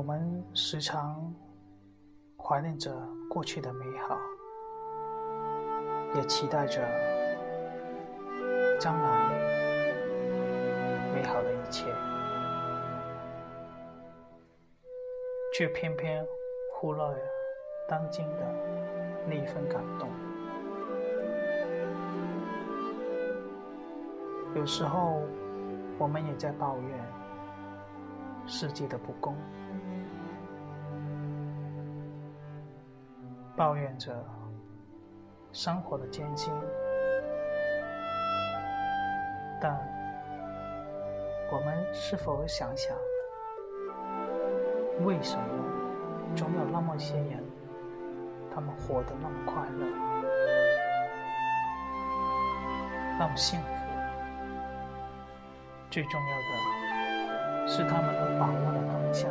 我们时常怀念着过去的美好，也期待着将来美好的一切，却偏偏忽略了当今的那一份感动。有时候，我们也在抱怨世界的不公，抱怨着生活的艰辛，但我们是否想想，为什么总有那么些人，他们活得那么快乐，那么幸福？最重要的是，他们都把握了当下，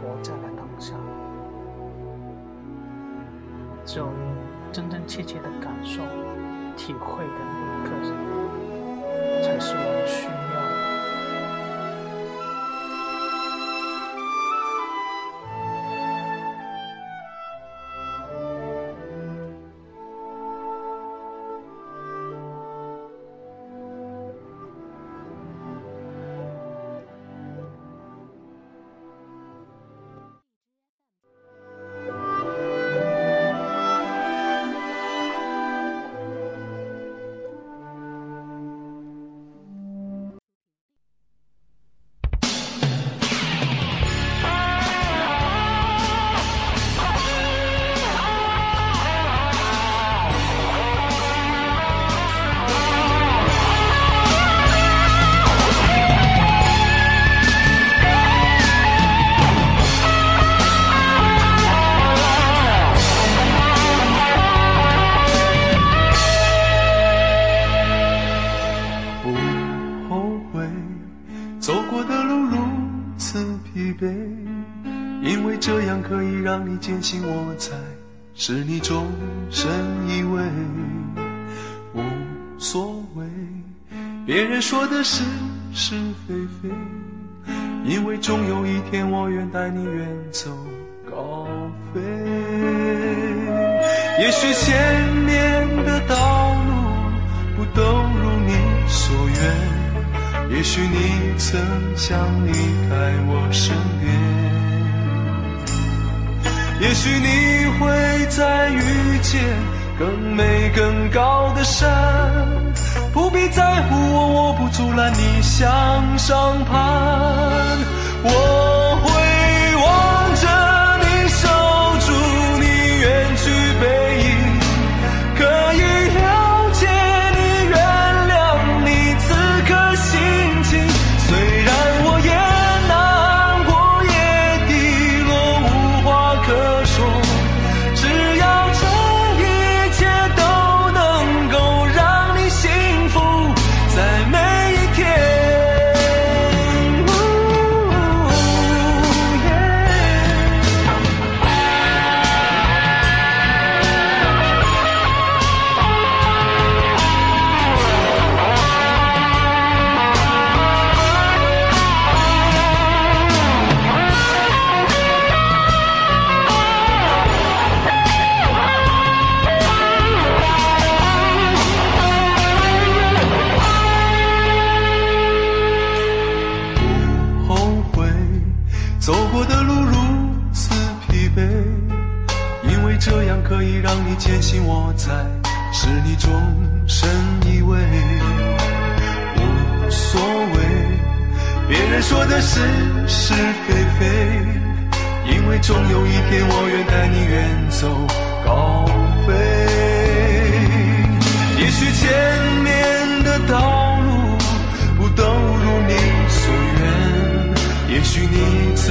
活在了当下。只有你真真切切的感受、体会的那一刻，才是我们需要。疲惫，因为这样可以让你坚信我在是你终身依偎，无所谓别人说的是是非非，因为终有一天我愿带你远走高飞。也许前面的道也许你曾想离开我身边。也许你会再遇见更美更高的山，不必在乎我，我不阻拦你向上攀。我会让你坚信我在是你终身依偎，无所谓别人说的是是非非，因为终有一天我愿带你远走高飞。也许前面的道路不都如你所愿，也许你曾